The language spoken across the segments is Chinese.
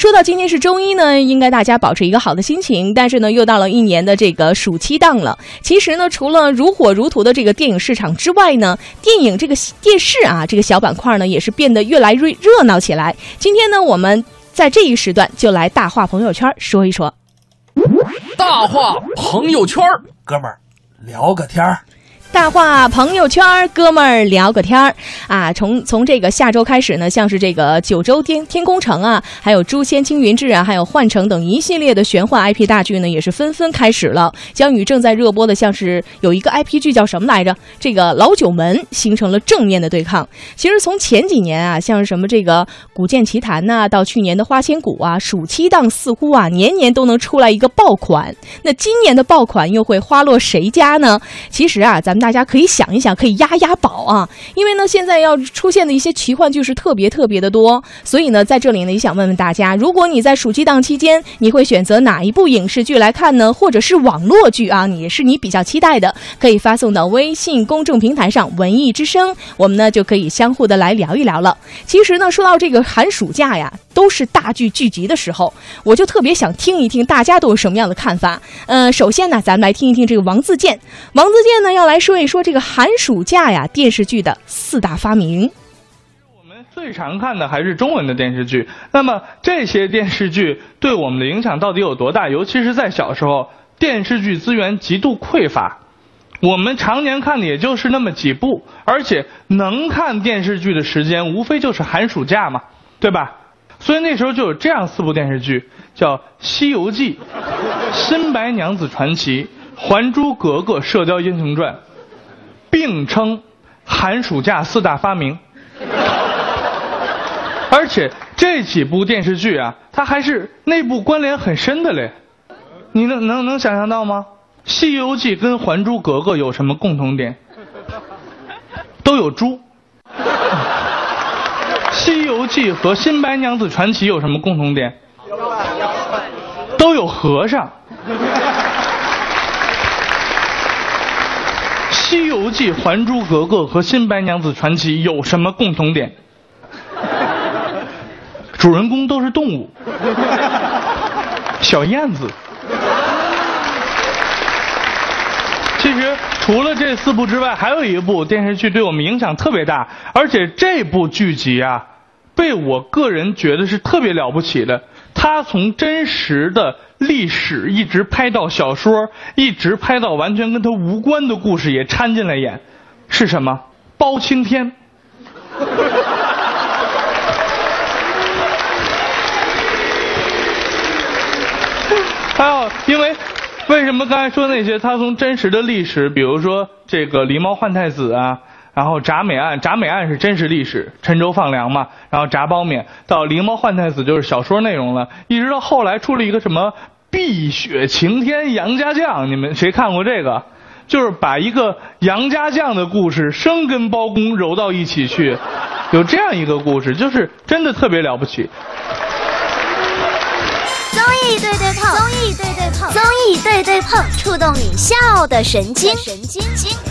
说到今天是周一呢，应该大家保持一个好的心情。但是呢，又到了一年的这个暑期档了。其实呢，除了如火如荼的这个电影市场之外呢，电影这个电视啊这个小板块呢，也是变得越来越热闹起来。今天呢，我们在这一时段就来大话朋友圈说一说。大话朋友圈，哥们儿聊个天儿。大话朋友圈，哥们儿聊个天儿啊！从从这个下周开始呢，像是这个九州天天空城啊，还有诛仙青云志啊，还有幻城等一系列的玄幻 IP 大剧呢，也是纷纷开始了。将与正在热播的像是有一个 IP 剧叫什么来着？这个老九门形成了正面的对抗。其实从前几年啊，像是什么这个古剑奇谭呐，到去年的花千骨啊，暑期档似乎啊年年都能出来一个爆款。那今年的爆款又会花落谁家呢？其实啊，咱们。大家可以想一想，可以押押宝啊！因为呢，现在要出现的一些奇幻剧是特别特别的多，所以呢，在这里呢，也想问问大家，如果你在暑期档期间，你会选择哪一部影视剧来看呢？或者是网络剧啊？你是你比较期待的，可以发送到微信公众平台上“文艺之声”，我们呢就可以相互的来聊一聊了。其实呢，说到这个寒暑假呀，都是大剧聚集的时候，我就特别想听一听大家都有什么样的看法。嗯，首先呢，咱们来听一听这个王自健，王自健呢要来说。说一说这个寒暑假呀，电视剧的四大发明。我们最常看的还是中文的电视剧。那么这些电视剧对我们的影响到底有多大？尤其是在小时候，电视剧资源极度匮乏，我们常年看的也就是那么几部，而且能看电视剧的时间无非就是寒暑假嘛，对吧？所以那时候就有这样四部电视剧，叫《西游记》《新白娘子传奇》《还珠格格》《射雕英雄传》。并称寒暑假四大发明，而且这几部电视剧啊，它还是内部关联很深的嘞。你能能能想象到吗？《西游记》跟《还珠格格》有什么共同点？都有猪。《西游记》和《新白娘子传奇》有什么共同点？都有和尚。《西游记》《还珠格格》和《新白娘子传奇》有什么共同点？主人公都是动物，小燕子。其实除了这四部之外，还有一部电视剧对我们影响特别大，而且这部剧集啊，被我个人觉得是特别了不起的。他从真实的历史一直拍到小说，一直拍到完全跟他无关的故事也掺进来演，是什么？包青天。还 有，因为为什么刚才说那些？他从真实的历史，比如说这个狸猫换太子啊。然后铡美案，铡美案是真实历史，郴州放粮嘛。然后铡褒免到狸猫换太子就是小说内容了，一直到后来出了一个什么碧血晴天杨家将，你们谁看过这个？就是把一个杨家将的故事生跟包公揉到一起去，有这样一个故事，就是真的特别了不起。综艺对对碰，综艺对对碰，综艺对对碰，触动你笑的神经，神经经。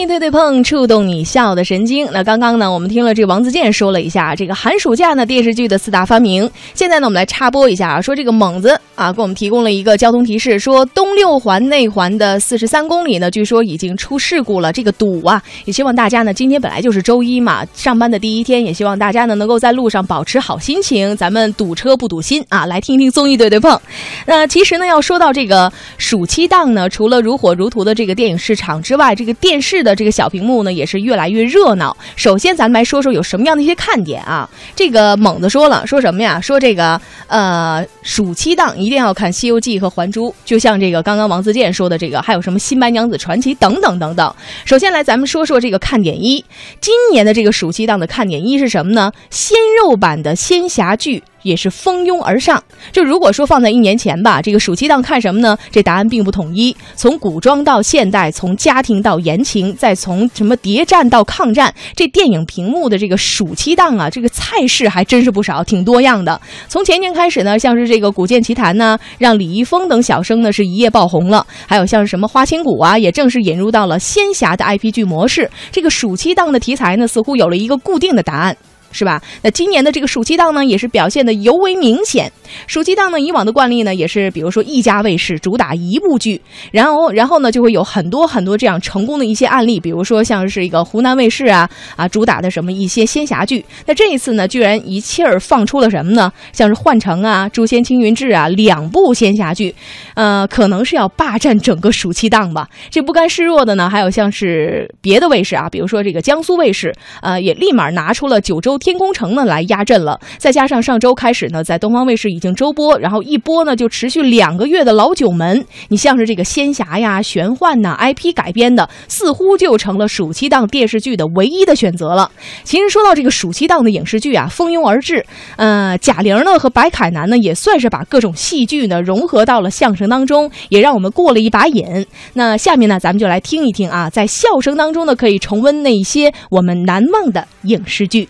综艺对对碰，触动你笑的神经。那刚刚呢，我们听了这个王自健说了一下这个寒暑假呢电视剧的四大发明。现在呢，我们来插播一下啊，说这个猛子啊，给我们提供了一个交通提示，说东六环内环的四十三公里呢，据说已经出事故了，这个堵啊。也希望大家呢，今天本来就是周一嘛，上班的第一天，也希望大家呢能够在路上保持好心情，咱们堵车不堵心啊。来听听综艺对对碰。那其实呢，要说到这个暑期档呢，除了如火如荼的这个电影市场之外，这个电视。的这个小屏幕呢也是越来越热闹。首先，咱们来说说有什么样的一些看点啊？这个猛子说了，说什么呀？说这个呃，暑期档一定要看《西游记》和《还珠》，就像这个刚刚王自健说的这个，还有什么《新白娘子传奇》等等等等。首先来，咱们说说这个看点一，今年的这个暑期档的看点一是什么呢？鲜肉版的仙侠剧。也是蜂拥而上。就如果说放在一年前吧，这个暑期档看什么呢？这答案并不统一。从古装到现代，从家庭到言情，再从什么谍战到抗战，这电影屏幕的这个暑期档啊，这个菜式还真是不少，挺多样的。从前年开始呢，像是这个《古剑奇谭》呢，让李易峰等小生呢是一夜爆红了。还有像是什么《花千骨》啊，也正式引入到了仙侠的 IP 剧模式。这个暑期档的题材呢，似乎有了一个固定的答案。是吧？那今年的这个暑期档呢，也是表现的尤为明显。暑期档呢，以往的惯例呢，也是比如说一家卫视主打一部剧，然后然后呢，就会有很多很多这样成功的一些案例，比如说像是一个湖南卫视啊啊主打的什么一些仙侠剧。那这一次呢，居然一气儿放出了什么呢？像是《幻城》啊、《诛仙青云志》啊两部仙侠剧，呃，可能是要霸占整个暑期档吧。这不甘示弱的呢，还有像是别的卫视啊，比如说这个江苏卫视，呃，也立马拿出了九州。天空城呢来压阵了，再加上上周开始呢，在东方卫视已经周播，然后一播呢就持续两个月的老九门，你像是这个仙侠呀、玄幻呐、IP 改编的，似乎就成了暑期档电视剧的唯一的选择了。其实说到这个暑期档的影视剧啊，蜂拥而至，呃，贾玲呢和白凯南呢也算是把各种戏剧呢融合到了相声当中，也让我们过了一把瘾。那下面呢，咱们就来听一听啊，在笑声当中呢，可以重温那些我们难忘的影视剧。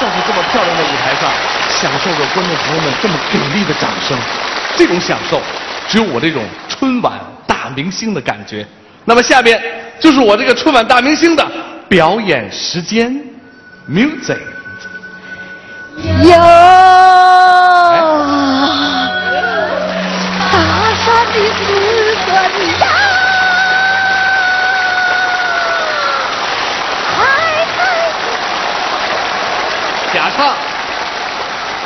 站在这么漂亮的舞台上，享受着观众朋友们这么给力的掌声，这种享受，只有我这种春晚大明星的感觉。那么下边就是我这个春晚大明星的表演时间，music。有，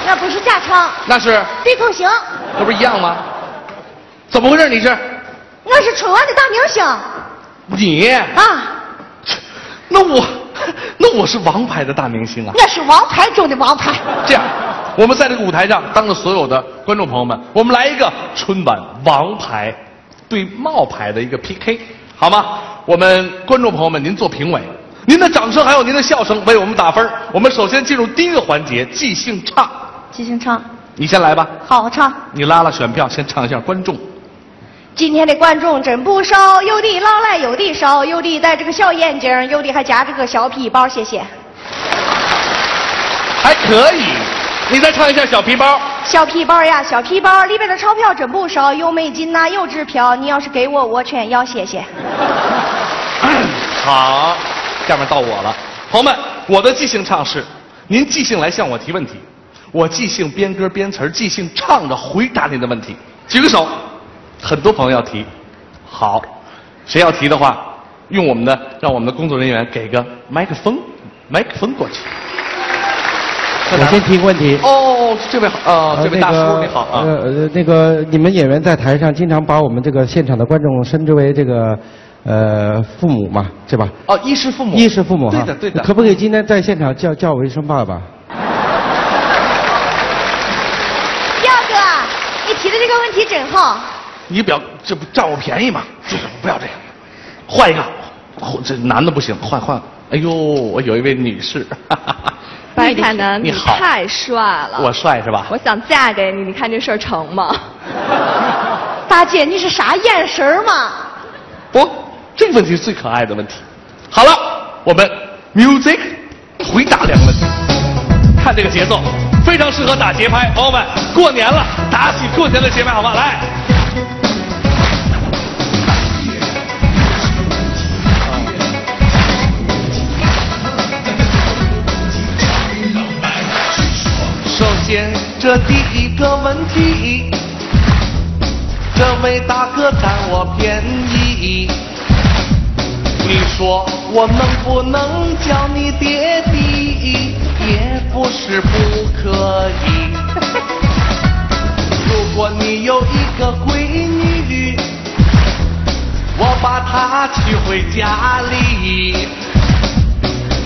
那不是假唱，那是对口型，那不是一样吗？怎么回事？你是那是春晚的大明星你？啊，那我，那我是王牌的大明星啊！那是王牌中的王牌。这样，我们在这个舞台上，当着所有的观众朋友们，我们来一个春晚王牌对冒牌的一个 PK，好吗？我们观众朋友们，您做评委，您的掌声还有您的笑声为我们打分。我们首先进入第一个环节，即兴唱。即兴唱，你先来吧，好唱。你拉拉选票，先唱一下观众。今天的观众真不少，有的老来，有的少，有的戴着个小眼镜，有的还夹着个小皮包。谢谢。还可以，你再唱一下小皮包。小皮包呀，小皮包里边的钞票真不少，有美金呐、有支票。你要是给我，我全要。谢谢。好，下面到我了，朋友们，我的即兴唱是，您即兴来向我提问题，我即兴编歌编词儿即兴唱着回答您的问题。举个手，很多朋友要提，好，谁要提的话，用我们的让我们的工作人员给个麦克风，麦克风过去。我先提个问题。哦，这位呃，这位大叔你好啊。呃，呃那个你们演员在台上经常把我们这个现场的观众称之为这个呃父母嘛，对吧？哦，衣食父母。衣食父母。对的对的。可不可以今天在现场叫叫我一声爸爸？耀哥，你提的这个问题真好。你表这不占我便宜吗？这个不要这样，换一个，这男的不行，换换。哎呦，我有一位女士，白凯南，你好太帅了。我帅是吧？我想嫁给你，你看这事儿成吗？大姐，你是啥眼神儿嘛？不，这个问题是最可爱的问题。好了，我们 music 回答两个问题，看这个节奏，非常适合打节拍。朋友们，过年了，打起过年的节拍好吗？来。首先，这第一个问题，这位大哥占我便宜。你说我能不能叫你爹地？不是不可以。如果你有一个闺女，我把她娶回家里。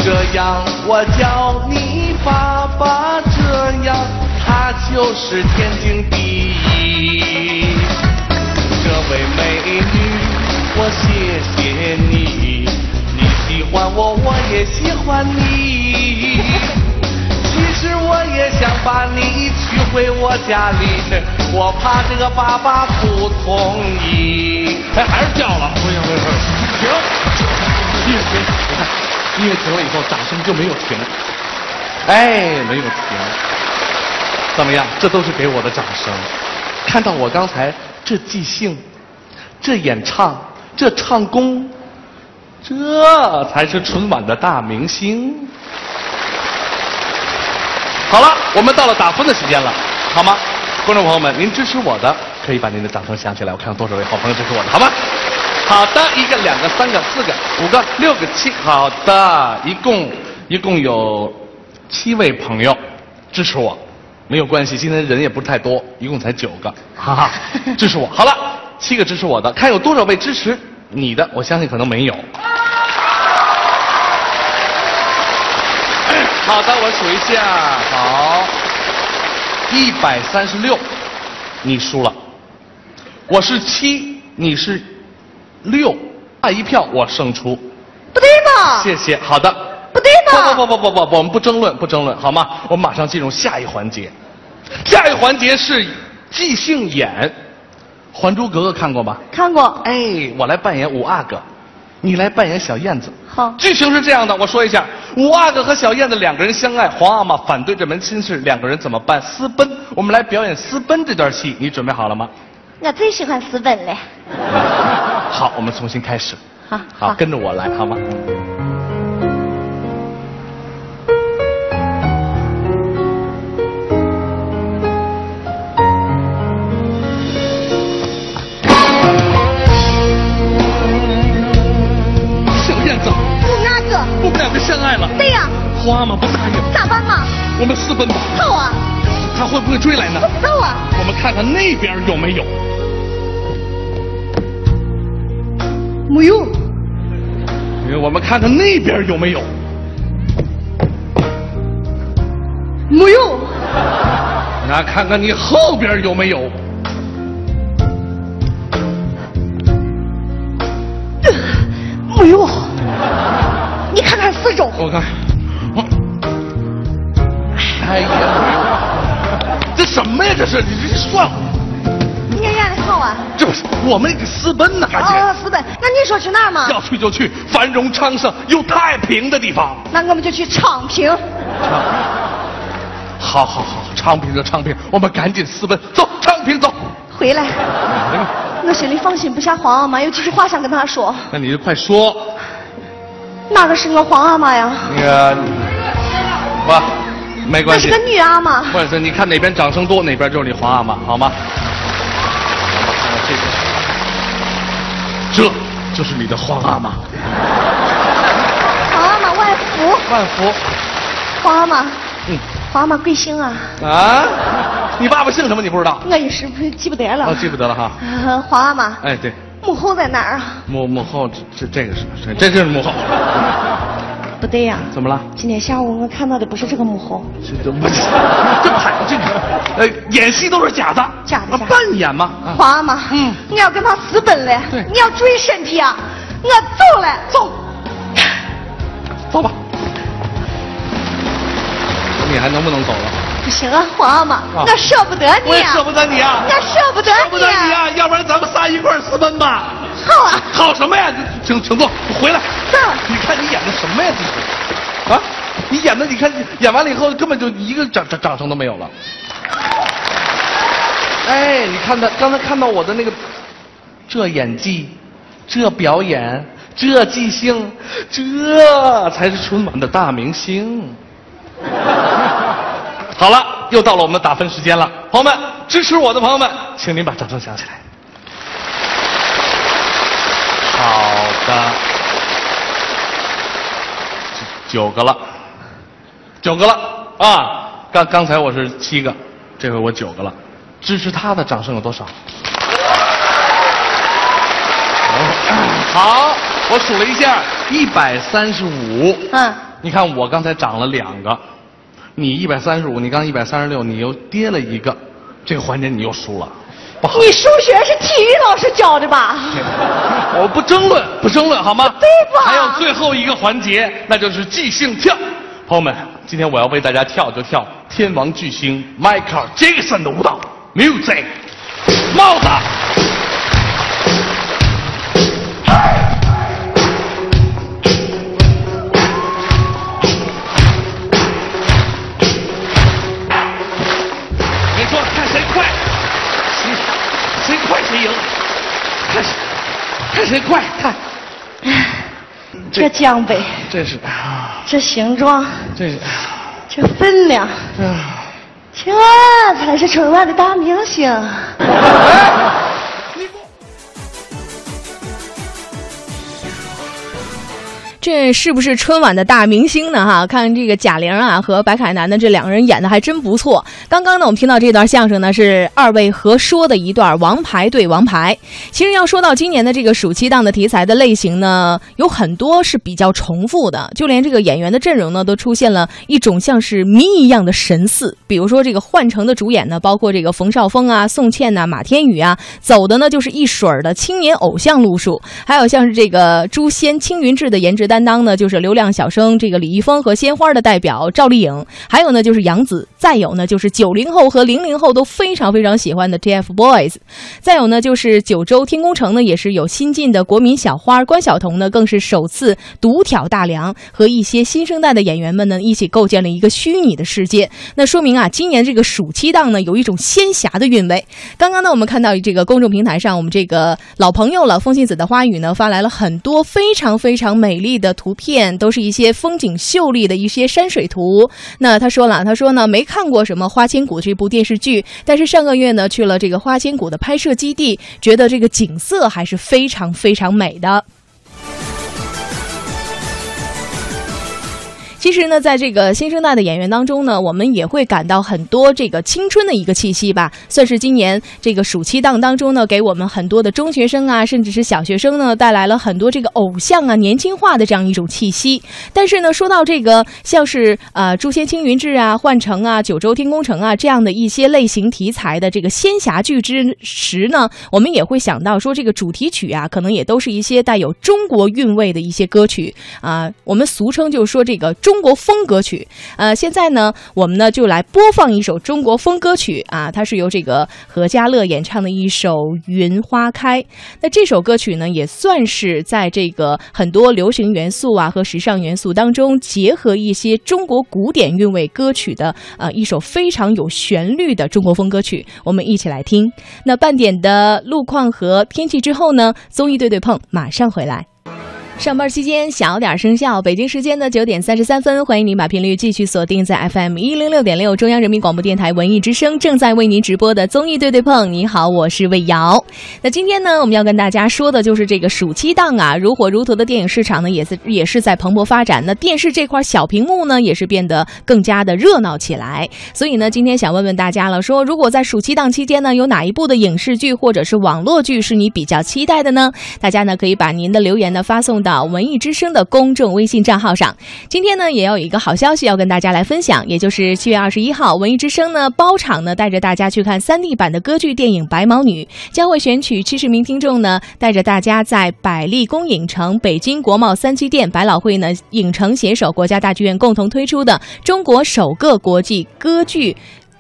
这样我叫你爸爸，这样他就是天经地义。这位美女，我谢谢你，你喜欢我，我也喜欢你。其实我也想把你娶回我家里，我怕这个爸爸不同意。哎，还是叫了，不行不行，停！音乐停，你看，音乐停了以后，掌声就没有停。哎，没有停。怎么样？这都是给我的掌声。看到我刚才这即兴，这演唱，这唱功，这才是春晚的大明星。好了，我们到了打分的时间了，好吗？观众朋友们，您支持我的，可以把您的掌声响起来，我看看多少位好朋友支持我的，好吗？好的，一个、两个、三个、四个、五个、六个、七，好的，一共一共有七位朋友支持我，没有关系，今天人也不是太多，一共才九个，哈哈，支持我。好了，七个支持我的，看有多少位支持你的，我相信可能没有。好的，我数一下，好，一百三十六，你输了。我是七，你是六，差一票我胜出。不对吧？谢谢，好的。不对吧？不不不不不不，我们不争论，不争论，好吗？我们马上进入下一环节。下一环节是即兴演，《还珠格格》看过吧？看过。哎，我来扮演五阿哥，你来扮演小燕子。好。剧情是这样的，我说一下：五阿哥和小燕子两个人相爱，皇阿玛反对这门亲事，两个人怎么办？私奔。我们来表演私奔这段戏，你准备好了吗？我最喜欢私奔了。好，我们重新开始。好。好，跟着我来，好吗？呀。皇阿玛不答应。咋办嘛？我们私奔吧。好啊。他会不会追来呢？不知道啊。我们看看那边有没有。没有。我们看看那边有没有。没有。那看看你后边有没有。是你这算了。你演的好啊。这不是我们得私奔呢，赶紧。啊，私奔。那你说去哪儿嘛？要去就去繁荣昌盛又太平的地方。那我们就去昌平。好好好，昌平就昌平，我们赶紧私奔，走，昌平走。回来。我心里放心不下皇阿玛，有几句话想跟他说。那你就快说。哪个是我皇阿玛呀？那个，不，没关系。那是个女阿玛。不是，你看哪边掌声多，哪边就是你皇阿玛，好吗？这个，这就是你的皇阿玛。皇阿玛万福。万福。皇阿玛。嗯。皇阿玛贵姓啊？啊？你爸爸姓什么？你不知道？我一时记不得了。哦，记不得了哈。呃，皇阿玛。哎，对。母后在哪儿啊？母母后这这个是这这是母后。不对呀。怎么了？今天下午我看到的不是这个母后。这这不是这拍这个 呃演戏都是假的。假的假。扮演吗。皇阿玛。嗯。你要跟他私奔了。对。你要注意身体啊！我走了，走。走吧。你还能不能走了？不行啊，皇阿玛，我舍不得你。我也舍不得你啊！我舍不得你。舍不得你啊！要不然咱们仨一块儿私奔吧。好啊。好什么呀？请请坐，回来。走。你看你演的什么呀？这是啊？你演的，你看演完了以后根本就一个掌掌掌声都没有了。哎，你看他刚才看到我的那个，这演技，这表演，这即兴，这才是春晚的大明星。好了，又到了我们的打分时间了，朋友们，支持我的朋友们，请您把掌声响起来。好的，九个了，九个了啊！刚刚才我是七个，这回我九个了。支持他的掌声有多少？好，我数了一下，一百三十五。嗯。你看我刚才涨了两个，你一百三十五，你刚一百三十六，你又跌了一个，这个环节你又输了。你数学是体育老师教的吧？我不争论，不争论，好吗？对吧？还有最后一个环节，那就是即兴跳。朋友们，今天我要为大家跳就跳天王巨星迈克尔·杰克逊的舞蹈，music，帽子。快，看这江北，这是这形状，这是这分量，这才是春晚的大明星。这是不是春晚的大明星呢？哈，看这个贾玲啊和白凯南呢，这两个人演的还真不错。刚刚呢，我们听到这段相声呢，是二位合说的一段《王牌对王牌》。其实要说到今年的这个暑期档的题材的类型呢，有很多是比较重复的，就连这个演员的阵容呢，都出现了一种像是谜一样的神似。比如说这个换乘的主演呢，包括这个冯绍峰啊、宋茜呐、马天宇啊，走的呢就是一水儿的青年偶像路数。还有像是这个诛仙青云志的颜值担担当呢，就是流量小生这个李易峰和鲜花的代表赵丽颖，还有呢就是杨紫，再有呢就是九零后和零零后都非常非常喜欢的 TFBOYS，再有呢就是九州天空城呢也是有新晋的国民小花关晓彤呢，更是首次独挑大梁，和一些新生代的演员们呢一起构建了一个虚拟的世界。那说明啊，今年这个暑期档呢有一种仙侠的韵味。刚刚呢我们看到这个公众平台上，我们这个老朋友了风信子的花语呢发来了很多非常非常美丽的的图片，都是一些风景秀丽的一些山水图。那他说了，他说呢没看过什么《花千骨》这部电视剧，但是上个月呢去了这个《花千骨》的拍摄基地，觉得这个景色还是非常非常美的。其实呢，在这个新生代的演员当中呢，我们也会感到很多这个青春的一个气息吧，算是今年这个暑期档当中呢，给我们很多的中学生啊，甚至是小学生呢，带来了很多这个偶像啊年轻化的这样一种气息。但是呢，说到这个像是呃《诛仙青云志》啊、《幻城》啊、《九州天空城》啊这样的一些类型题材的这个仙侠剧之时呢，我们也会想到说，这个主题曲啊，可能也都是一些带有中国韵味的一些歌曲啊，我们俗称就是说这个中。中国风歌曲，呃，现在呢，我们呢就来播放一首中国风歌曲啊，它是由这个何家乐演唱的一首《云花开》。那这首歌曲呢，也算是在这个很多流行元素啊和时尚元素当中，结合一些中国古典韵味歌曲的呃一首非常有旋律的中国风歌曲。我们一起来听。那半点的路况和天气之后呢，综艺对对碰马上回来。上班期间小点声效。北京时间的九点三十三分，欢迎您把频率继续锁定在 FM 一零六点六，中央人民广播电台文艺之声正在为您直播的综艺对对碰。你好，我是魏瑶。那今天呢，我们要跟大家说的就是这个暑期档啊，如火如荼的电影市场呢，也是也是在蓬勃发展。那电视这块小屏幕呢，也是变得更加的热闹起来。所以呢，今天想问问大家了，说如果在暑期档期间呢，有哪一部的影视剧或者是网络剧是你比较期待的呢？大家呢可以把您的留言呢发送到文艺之声的公众微信账号上。今天呢，也有一个好消息要跟大家来分享，也就是七月二十一号，文艺之声呢包场呢带着大家去看三 D 版的歌剧电影《白毛女》，将会选取七十名听众呢，带着大家在百丽宫影城、北京国贸三期店、百老汇呢影城携手国家大剧院共同推出的中国首个国际歌剧。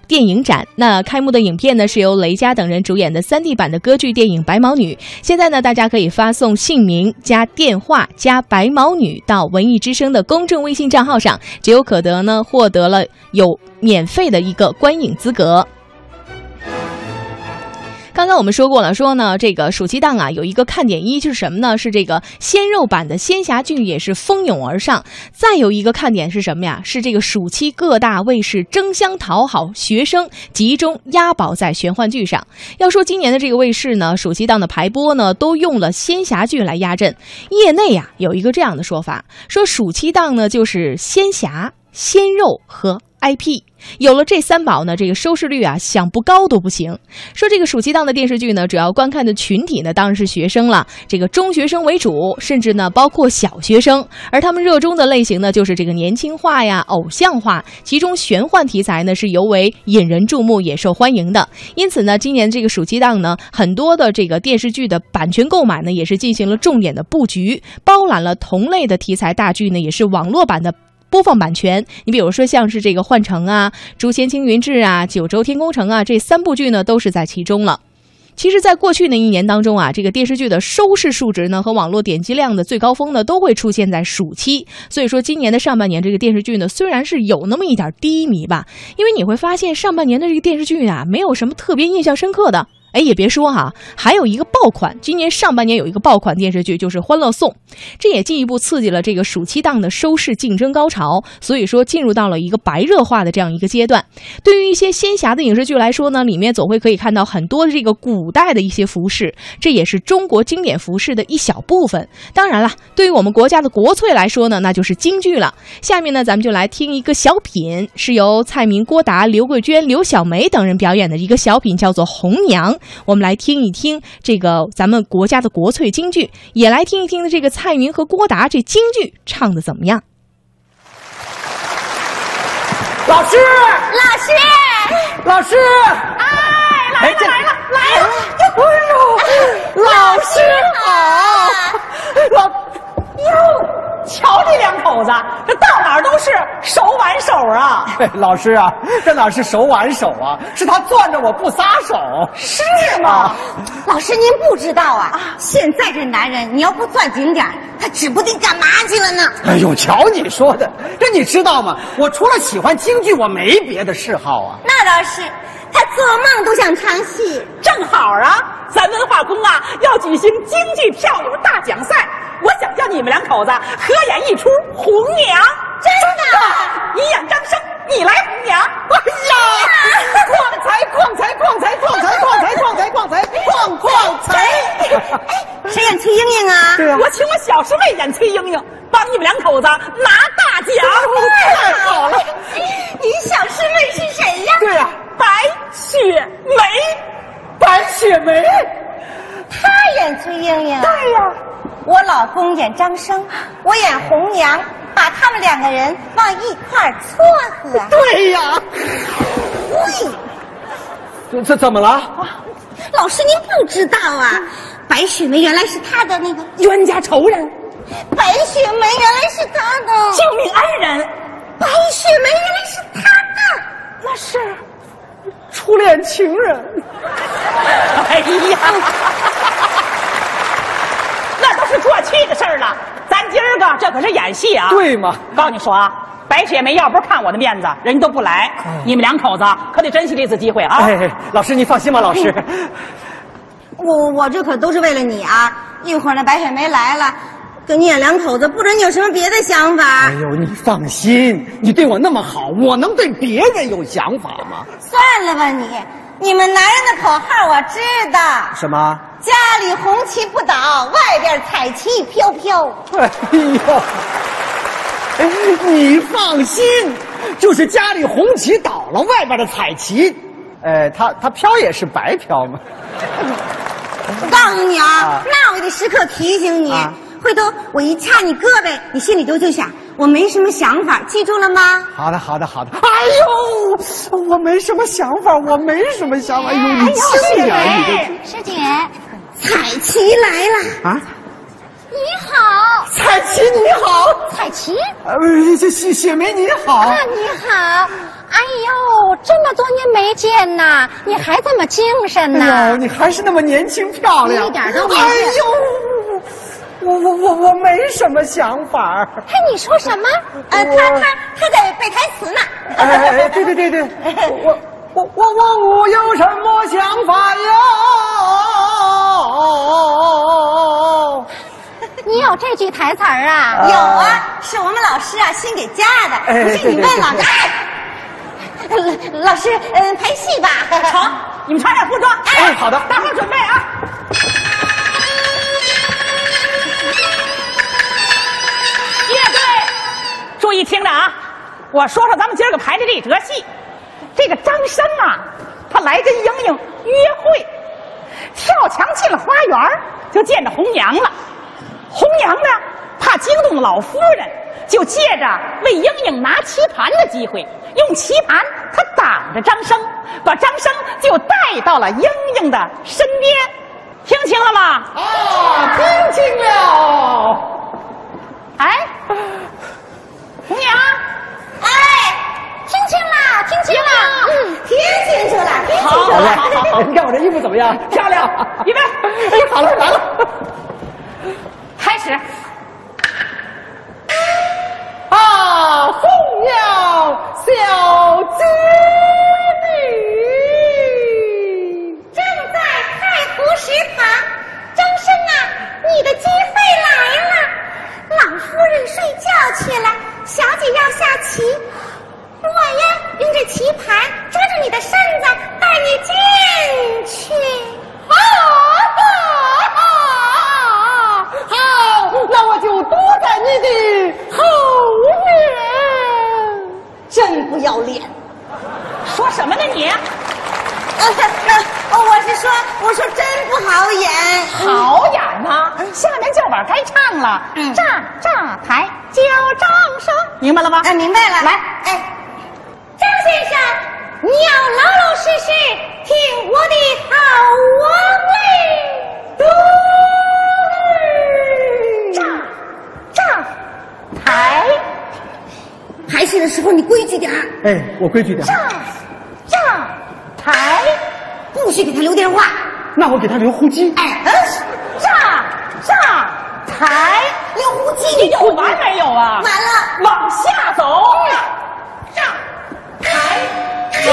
电影展，那开幕的影片呢是由雷佳等人主演的 3D 版的歌剧电影《白毛女》。现在呢，大家可以发送姓名加电话加“白毛女”到文艺之声的公众微信账号上，就有可得呢获得了有免费的一个观影资格。刚刚我们说过了，说呢，这个暑期档啊，有一个看点一就是什么呢？是这个鲜肉版的仙侠剧也是蜂拥而上。再有一个看点是什么呀？是这个暑期各大卫视争相讨好学生，集中押宝在玄幻剧上。要说今年的这个卫视呢，暑期档的排播呢，都用了仙侠剧来压阵。业内呀有一个这样的说法，说暑期档呢就是仙侠、鲜肉和 IP。有了这三宝呢，这个收视率啊，想不高都不行。说这个暑期档的电视剧呢，主要观看的群体呢，当然是学生了，这个中学生为主，甚至呢包括小学生。而他们热衷的类型呢，就是这个年轻化呀、偶像化，其中玄幻题材呢是尤为引人注目，也受欢迎的。因此呢，今年这个暑期档呢，很多的这个电视剧的版权购买呢，也是进行了重点的布局，包揽了同类的题材大剧呢，也是网络版的。播放版权。你比如说像是这个《幻城》啊、《诛仙青云志》啊、《九州天空城》啊，这三部剧呢都是在其中了。其实，在过去的一年当中啊，这个电视剧的收视数值呢和网络点击量的最高峰呢，都会出现在暑期。所以说，今年的上半年这个电视剧呢，虽然是有那么一点低迷吧，因为你会发现上半年的这个电视剧啊，没有什么特别印象深刻的。哎，也别说哈，还有一个爆款，今年上半年有一个爆款电视剧，就是《欢乐颂》，这也进一步刺激了这个暑期档的收视竞争高潮。所以说，进入到了一个白热化的这样一个阶段。对于一些仙侠的影视剧来说呢，里面总会可以看到很多的这个古代的一些服饰，这也是中国经典服饰的一小部分。当然了，对于我们国家的国粹来说呢，那就是京剧了。下面呢，咱们就来听一个小品，是由蔡明、郭达、刘桂娟、刘小梅等人表演的一个小品，叫做《红娘》。我们来听一听这个咱们国家的国粹京剧，也来听一听这个蔡云和郭达这京剧唱的怎么样。老师，老师，老师，哎，来了来了来了！哎呦，老师好，老哟。瞧这两口子，这到哪儿都是手挽手啊！老师啊，这哪是手挽手啊？是他攥着我不撒手，是吗？老师您不知道啊，现在这男人，你要不攥紧点他指不定干嘛去了呢。哎呦，瞧你说的，这你知道吗？我除了喜欢京剧，我没别的嗜好啊。那倒是，他做梦都想唱戏。正好啊，咱文化宫啊要举行京剧票友大奖赛。我想叫你们两口子合演一出《红娘》，真的？你演张生，你来红娘。哎呀，逛财，逛财，逛财，逛财，逛财，逛财，逛财，逛逛财。哎，谁演崔莺莺啊？对呀，我请我小师妹演崔莺莺，帮你们两口子拿大奖。太好了！你小师妹是谁呀？对呀，白雪梅。白雪梅，她演崔莺莺。对呀。我老公演张生，我演红娘，把他们两个人往一块撮合。对呀，这这怎么了？老师您不知道啊，白雪梅原来是他的那个冤家仇人，白雪梅原来是他的救命恩人，白雪梅原来是他的那是初恋情人。哎呀！是过去的事儿了，咱今儿个这可是演戏啊！对吗？告诉你说啊，白雪梅要不是看我的面子，人家都不来。你们两口子可得珍惜这次机会啊！哎，老师，你放心吧，老师。我我这可都是为了你啊！一会儿那白雪梅来了，跟你演两口子，不准你有什么别的想法。哎呦，你放心，你对我那么好，我能对别人有想法吗？算了吧，你。你们男人的口号我知道。什么？家里红旗不倒，外边彩旗飘飘。哎呦，哎，你放心，就是家里红旗倒了，外边的彩旗，呃，它它飘也是白飘嘛。我告诉你啊，那我得时刻提醒你。回头我一掐你胳膊，你心里头就想。我没什么想法，记住了吗？好的，好的，好的。哎呦，我没什么想法，我没什么想法。哎呦，你轻点，你师姐，彩旗来了啊！你好，彩旗你好，彩旗。呃，这雪雪梅你好。啊，你好。哎呦，这么多年没见呐，你还这么精神呢？哎呦，你还是那么年轻漂亮，一点都不。哎呦。我我我我没什么想法。哎，你说什么？呃，他他他在背台词呢。哎，对对对对，我我我我我有什么想法哟？你有这句台词儿啊？有啊，是我们老师啊新给加的。不信你问老师。老师，嗯，排戏吧。好，你们穿上服装。哎，好的，大伙准备啊。意听着啊！我说说咱们今儿个排的这折戏。这个张生啊，他来跟莹莹约会，跳墙进了花园，就见着红娘了。红娘呢，怕惊动老夫人，就借着为莹莹拿棋盘的机会，用棋盘他挡着张生，把张生就带到了莹莹的身边。听清了吗？啊，听清了。哎。红娘，哎，听清了，听清了，嗯，听清楚了，听清楚了。好，好，好，你看我这衣服怎么样？漂亮，预备，好了，来了，开始。啊，红小小鸡，正在太湖食堂，张生啊，你的机会来了。老夫人睡觉去了，小姐要下棋，我呀用这棋盘，捉着你的身子，带你进去。啊啊啊！好，那我就躲在你的后面。真不要脸！说什么呢你？我是说，我说真不好演。好演呐！下面叫板该唱了，嗯。炸炸台叫掌声，明白了吗？哎，明白了。来，哎，张先生，你要老老实实听我的好炸炸台。排戏的时候你规矩点儿，哎，我规矩点，炸炸台，不许给他留电话。那我给他留呼机。哎，嗯炸炸台，留呼机你有完没有啊？完了，往下走，炸台有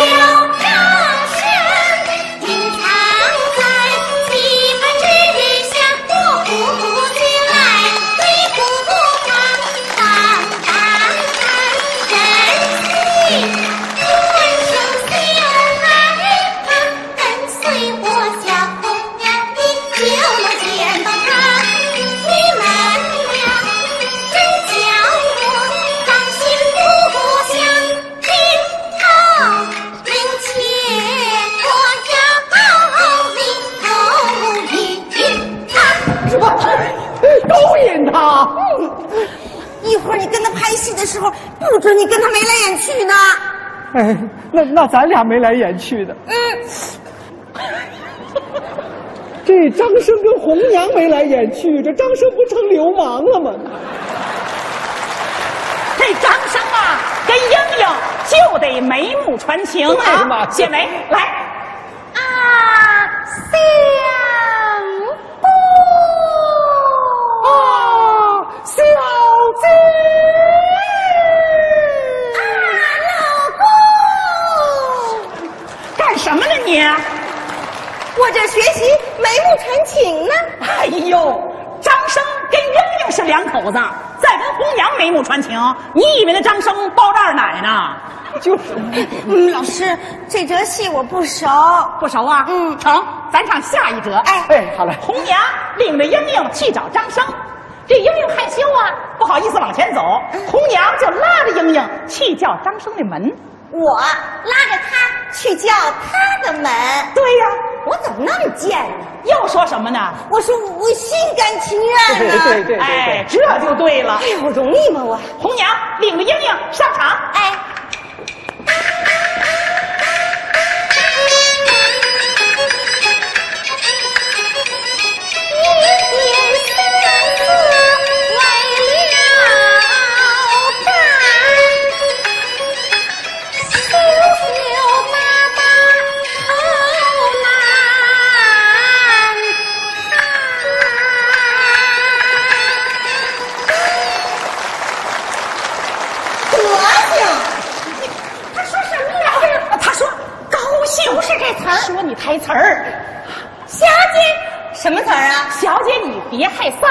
那那咱俩眉来眼去的。嗯，这张生跟红娘眉来眼去，这张生不成流氓了吗？这张生啊，跟英英就得眉目传情啊！谢眉来，啊，相公啊，小姐。啊，老公，干什么呢你？我这学习眉目传情呢。哎呦，张生跟英英是两口子，再跟红娘眉目传情，你以为那张生包着二奶呢？就是，嗯，老师，这折戏我不熟。不熟啊？嗯成，咱唱下一折。哎哎，好嘞。红娘领着英英去找张生，这英英害羞啊，不好意思往前走，红娘就拉着英英去叫张生的门。我拉着他去叫他的门。对呀、我怎么那么贱呢？又说什么呢？我说我心甘情愿呢。对对对哎，这就对了哎。呦，容易吗我？红娘领着英英上场，哎，你别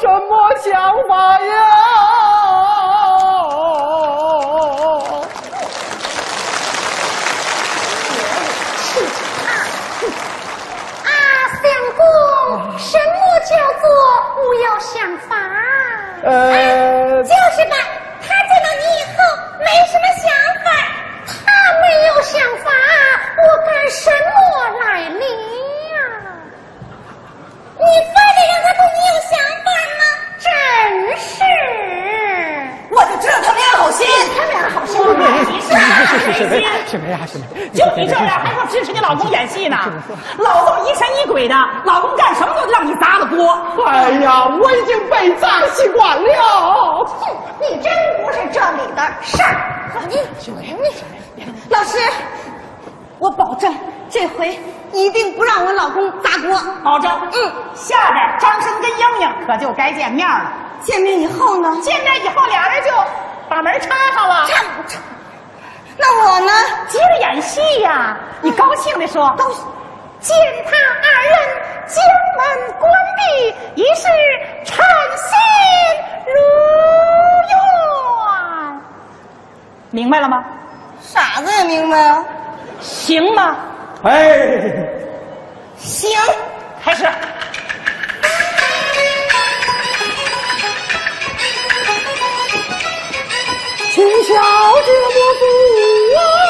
什么想法呀？啊，相公，什么叫做不要想法？呃，是是是是梅呀就你这样还说支持你老公演戏呢？老公疑神疑鬼的，老公干什么都让你砸了锅。哎呀，我已经被砸习惯了。哼，你真不是这里的事儿。你你，老师，我保证这回一定不让我老公砸锅。保证。嗯，下边张生跟英英可就该见面了。见面以后呢？见面以后，俩人就把门插上了。插插。那我呢？接着演戏呀！你高兴的说。高兴。见他二人将门关闭，已是称心如愿。明白了吗？傻子也明白啊。行吗？哎，行，开始。请小姐莫阻我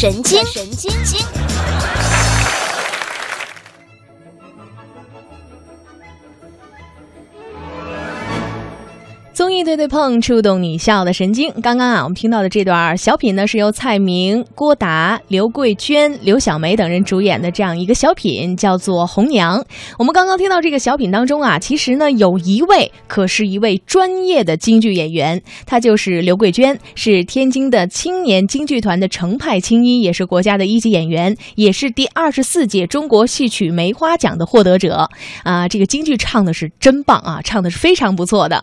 神经，神经。对碰，触动你笑的神经。刚刚啊，我们听到的这段小品呢，是由蔡明、郭达、刘桂娟、刘小梅等人主演的这样一个小品，叫做《红娘》。我们刚刚听到这个小品当中啊，其实呢，有一位可是一位专业的京剧演员，她就是刘桂娟，是天津的青年京剧团的程派青衣，也是国家的一级演员，也是第二十四届中国戏曲梅花奖的获得者。啊，这个京剧唱的是真棒啊，唱的是非常不错的。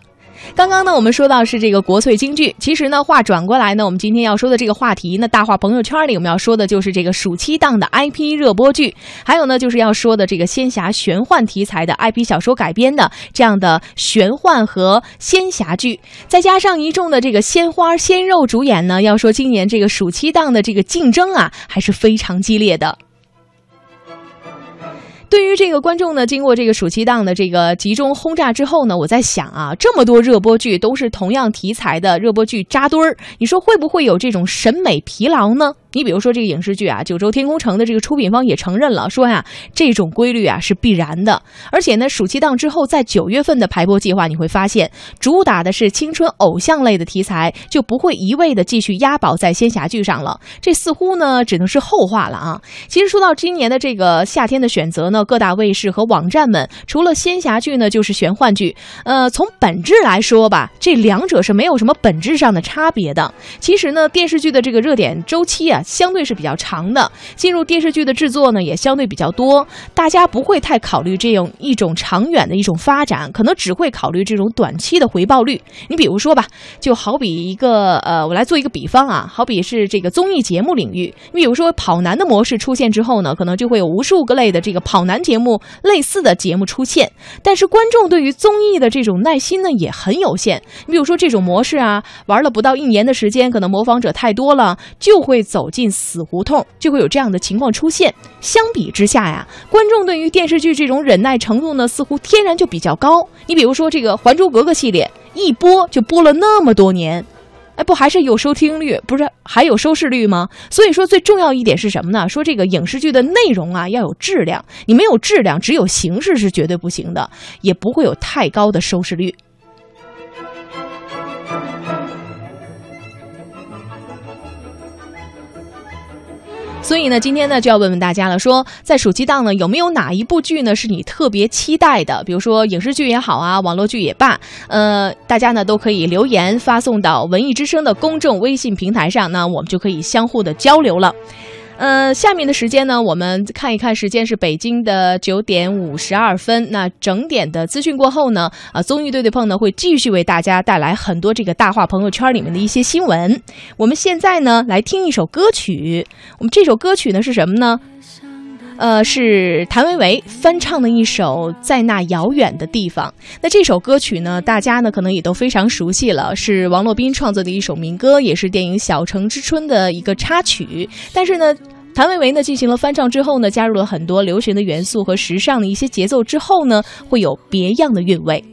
刚刚呢，我们说到是这个国粹京剧，其实呢，话转过来呢，我们今天要说的这个话题呢，大话朋友圈里我们要说的就是这个暑期档的 IP 热播剧，还有呢，就是要说的这个仙侠玄幻题材的 IP 小说改编的这样的玄幻和仙侠剧，再加上一众的这个鲜花鲜肉主演呢，要说今年这个暑期档的这个竞争啊，还是非常激烈的。对于这个观众呢，经过这个暑期档的这个集中轰炸之后呢，我在想啊，这么多热播剧都是同样题材的热播剧扎堆儿，你说会不会有这种审美疲劳呢？你比如说这个影视剧啊，《九州天空城》的这个出品方也承认了，说呀，这种规律啊是必然的。而且呢，暑期档之后，在九月份的排播计划，你会发现，主打的是青春偶像类的题材，就不会一味的继续押宝在仙侠剧上了。这似乎呢，只能是后话了啊。其实说到今年的这个夏天的选择呢，各大卫视和网站们，除了仙侠剧呢，就是玄幻剧。呃，从本质来说吧，这两者是没有什么本质上的差别的。其实呢，电视剧的这个热点周期啊。相对是比较长的，进入电视剧的制作呢也相对比较多，大家不会太考虑这样一种长远的一种发展，可能只会考虑这种短期的回报率。你比如说吧，就好比一个呃，我来做一个比方啊，好比是这个综艺节目领域，你比如说跑男的模式出现之后呢，可能就会有无数个类的这个跑男节目类似的节目出现，但是观众对于综艺的这种耐心呢也很有限。你比如说这种模式啊，玩了不到一年的时间，可能模仿者太多了，就会走进死胡同，就会有这样的情况出现。相比之下呀，观众对于电视剧这种忍耐程度呢，似乎天然就比较高。你比如说这个《还珠格格》系列，一播就播了那么多年。哎，不还是有收听率，不是还有收视率吗？所以说最重要一点是什么呢？说这个影视剧的内容啊要有质量，你没有质量，只有形式是绝对不行的，也不会有太高的收视率。所以呢，今天呢就要问问大家了，说在暑期档呢有没有哪一部剧呢是你特别期待的？比如说影视剧也好啊，网络剧也罢，呃，大家呢都可以留言发送到文艺之声的公众微信平台上，那我们就可以相互的交流了。呃，下面的时间呢，我们看一看，时间是北京的九点五十二分。那整点的资讯过后呢，啊，综艺对对碰呢会继续为大家带来很多这个大话朋友圈里面的一些新闻。我们现在呢来听一首歌曲，我们这首歌曲呢是什么呢？呃，是谭维维翻唱的一首《在那遥远的地方》。那这首歌曲呢，大家呢可能也都非常熟悉了，是王洛宾创作的一首民歌，也是电影《小城之春》的一个插曲。但是呢，谭维维呢进行了翻唱之后呢，加入了很多流行的元素和时尚的一些节奏之后呢，会有别样的韵味。